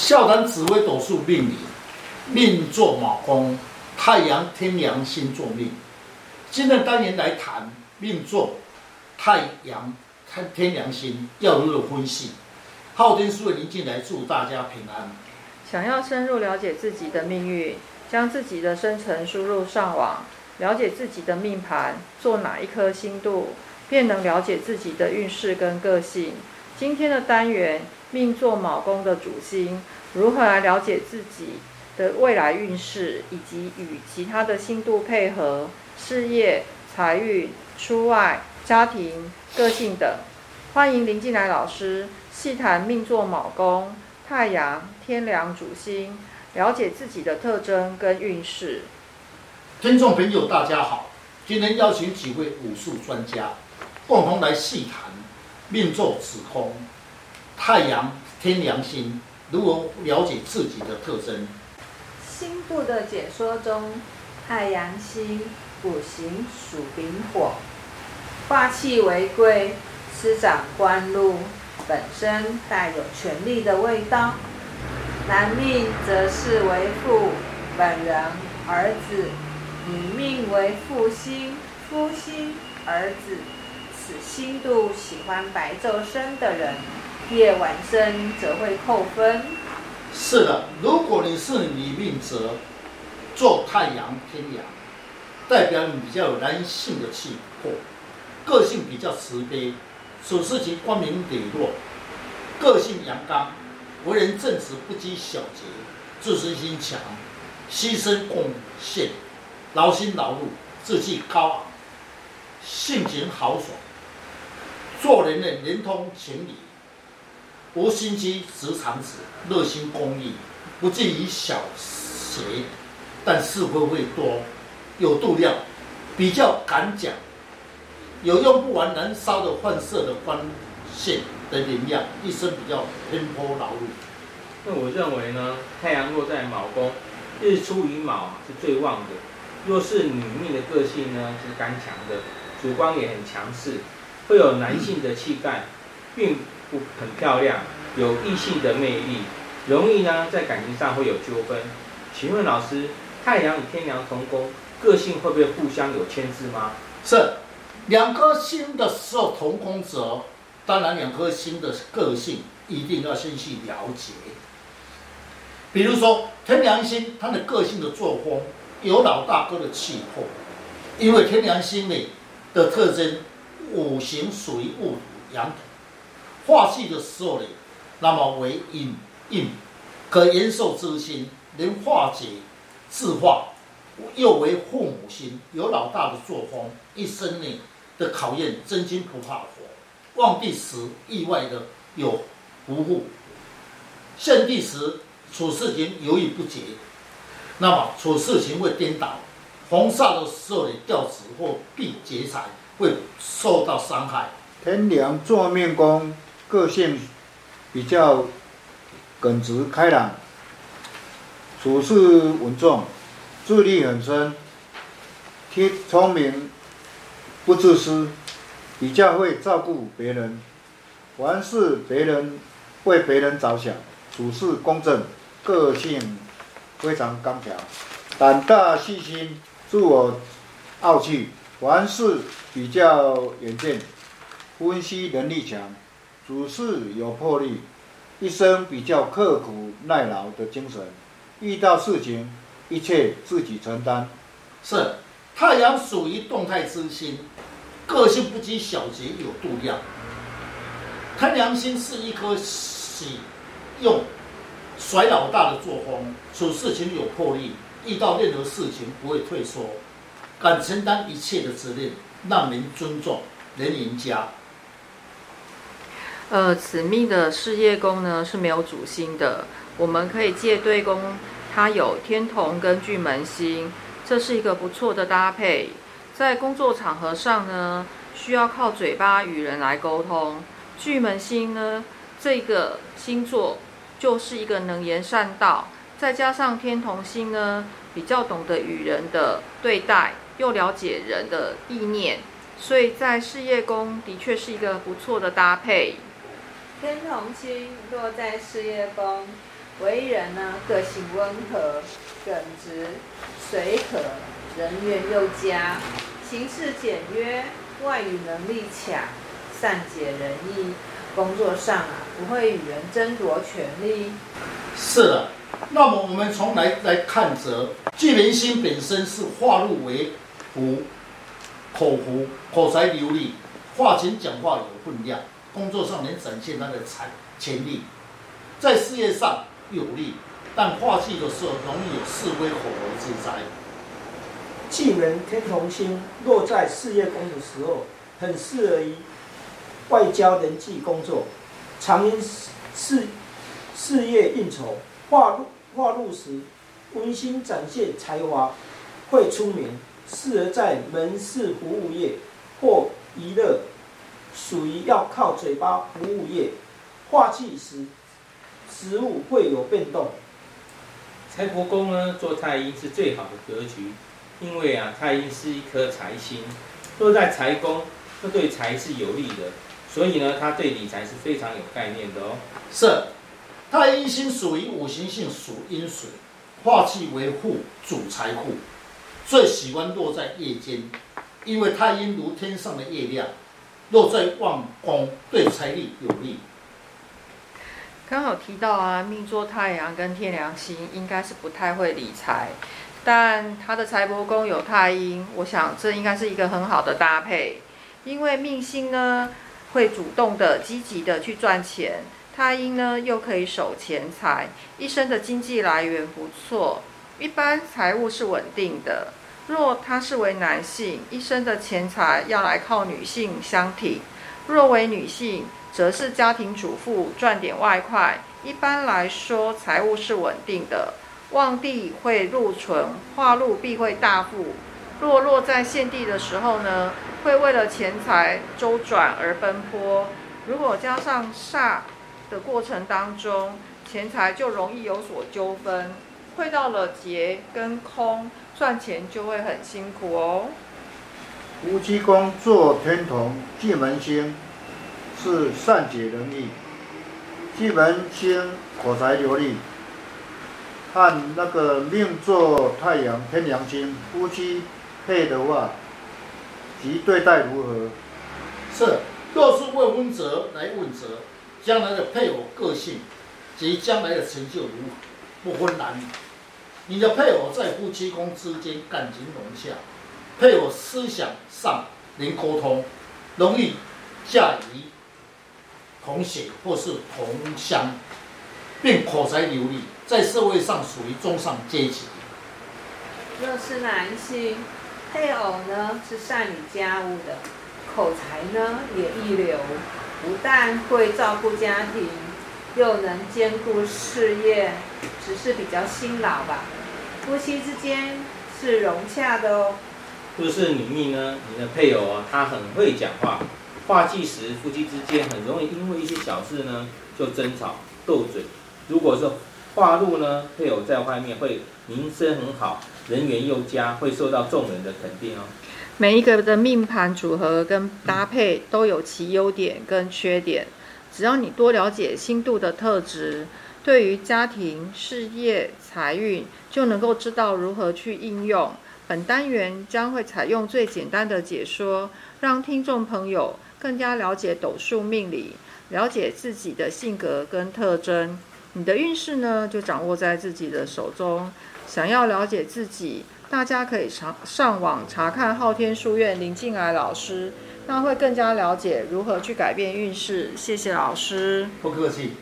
笑谈紫微斗数命理，命坐卯宫，太阳天梁星坐命。今天单元来谈命坐太阳天天梁星要如何分析？昊天书院林进来祝大家平安。想要深入了解自己的命运，将自己的生辰输入上网，了解自己的命盘，做哪一颗星度，便能了解自己的运势跟个性。今天的单元命坐卯宫的主星，如何来了解自己的未来运势，以及与其他的星度配合，事业、财运、出外、家庭、个性等。欢迎林进来老师细谈命坐卯宫。太阳、天梁主星，了解自己的特征跟运势。听众朋友，大家好，今天邀请几位武术专家，共同来细谈命坐子宫、太阳、天梁星，如何了解自己的特征。星部的解说中，太阳星五行属丙火，化气为贵，司掌官禄。本身带有权力的味道，男命则是为父，本人儿子；女命为父星，夫星儿子。此星度喜欢白昼生的人，夜晚生则会扣分。是的，如果你是女命则坐太阳天梁，代表你比较有男性的气魄，个性比较慈悲。处事情光明磊落，个性阳刚，为人正直不拘小节，自尊心强，牺牲贡献，劳心劳碌，志气高昂，性情豪爽，做人呢连通情理，无心机直肠子，热心公益，不近于小邪，但是会会多，有度量，比较敢讲。有用不完、燃烧的换色的光线的能量，一生比较奔波劳碌。那我认为呢，太阳落在卯宫，日出于卯是最旺的。若是女命的个性呢，是刚强的，主观也很强势，会有男性的气概，并不很漂亮，有异性的魅力，容易呢在感情上会有纠纷。请问老师，太阳与天梁同宫，个性会不会互相有牵制吗？是。两颗星的时候同宫者，当然两颗星的个性一定要先去了解。比如说天梁星，他的个性的作风有老大哥的气魄，因为天梁星里的特征五行属于戊土阳土，化气的时候呢，那么为阴印，可延寿之心，能化解自化，又为父母心，有老大的作风，一生呢。的考验，真金不怕火。旺地时意外的有福祸，陷地时处事情犹豫不决，那么处事情会颠倒。逢煞的时候，呢掉子或必劫财，会受到伤害。天梁坐命宫，个性比较耿直开朗，处事稳重，智力很深，天聪明。不自私，比较会照顾别人，凡事别人为别人着想，处事公正，个性非常刚强，胆大细心，自我傲气，凡事比较远见，分析能力强，处事有魄力，一生比较刻苦耐劳的精神，遇到事情一切自己承担。是。太阳属于动态之星，个性不拘小节，有度量。贪良心是一颗喜用甩老大的作风，处事情有魄力，遇到任何事情不会退缩，敢承担一切的责任，让人尊重，人赢家。呃，此命的事业宫呢是没有主星的，我们可以借对宫，它有天同跟巨门星。这是一个不错的搭配，在工作场合上呢，需要靠嘴巴与人来沟通。巨门星呢，这个星座就是一个能言善道，再加上天同星呢，比较懂得与人的对待，又了解人的意念，所以在事业宫的确是一个不错的搭配。天同星落在事业宫，为人呢，个性温和、耿直、随和，人缘又佳，行事简约，外语能力强，善解人意，工作上啊不会与人争夺权力。是的，那么我们从来来看则，巨门星本身是化入为福，口福，口才流利，话前讲话有分量，工作上能展现他的才潜力，在事业上有利，但化忌的时候容易有是非口舌之灾。巨门天同星落在事业宫的时候，很适合于外交人际工作，常因事事业应酬，化禄化禄时温馨展现才华，会出名，适合在门市服务业或娱乐，属于要靠嘴巴服务业。化气时，食物会有变动。财帛宫呢，做太阴是最好的格局，因为啊，太阴是一颗财星，落在财宫，这对财是有利的，所以呢，他对理财是非常有概念的哦。是，太阴星属于五行性属阴水，化气为户，主财库，最喜欢落在夜间，因为太阴如天上的月亮，落在旺宫，对财力有利。刚好提到啊，命座太阳跟天梁星，应该是不太会理财，但他的财帛宫有太阴，我想这应该是一个很好的搭配，因为命星呢会主动的、积极的去赚钱，太阴呢又可以守钱财，一生的经济来源不错，一般财务是稳定的。若他是为男性，一生的钱财要来靠女性相挺；若为女性，则是家庭主妇赚点外快，一般来说财务是稳定的。旺地会禄存，化禄必会大富。若落在现地的时候呢，会为了钱财周转而奔波。如果加上煞的过程当中，钱财就容易有所纠纷，会到了劫跟空，赚钱就会很辛苦哦。夫妻宫坐天同巨门星。是善解人意，巨门星口才流利，和那个命坐太阳天梁星夫妻配的话，及对待如何？是，若是问问责来问责，将来的配偶个性及将来的成就如何，不分男女。你的配偶在夫妻宫之间感情融洽，配偶思想上能沟通，容易嫁于。同血或是同乡，并口才流利，在社会上属于中上阶级。若是男性，配偶呢是善于家务的，口才呢也一流，不但会照顾家庭，又能兼顾事业，只是比较辛劳吧。夫妻之间是融洽的哦。若是女命呢，你的配偶啊，他很会讲话。话忌时，夫妻之间很容易因为一些小事呢就争吵斗嘴。如果是话禄呢，配偶在外面会名声很好，人缘又佳，会受到众人的肯定哦。每一个的命盘组合跟搭配都有其优点跟缺点，只要你多了解星度的特质，对于家庭、事业、财运就能够知道如何去应用。本单元将会采用最简单的解说，让听众朋友。更加了解斗数命理，了解自己的性格跟特征，你的运势呢就掌握在自己的手中。想要了解自己，大家可以上上网查看昊天书院林静来老师，那会更加了解如何去改变运势。谢谢老师，不客气。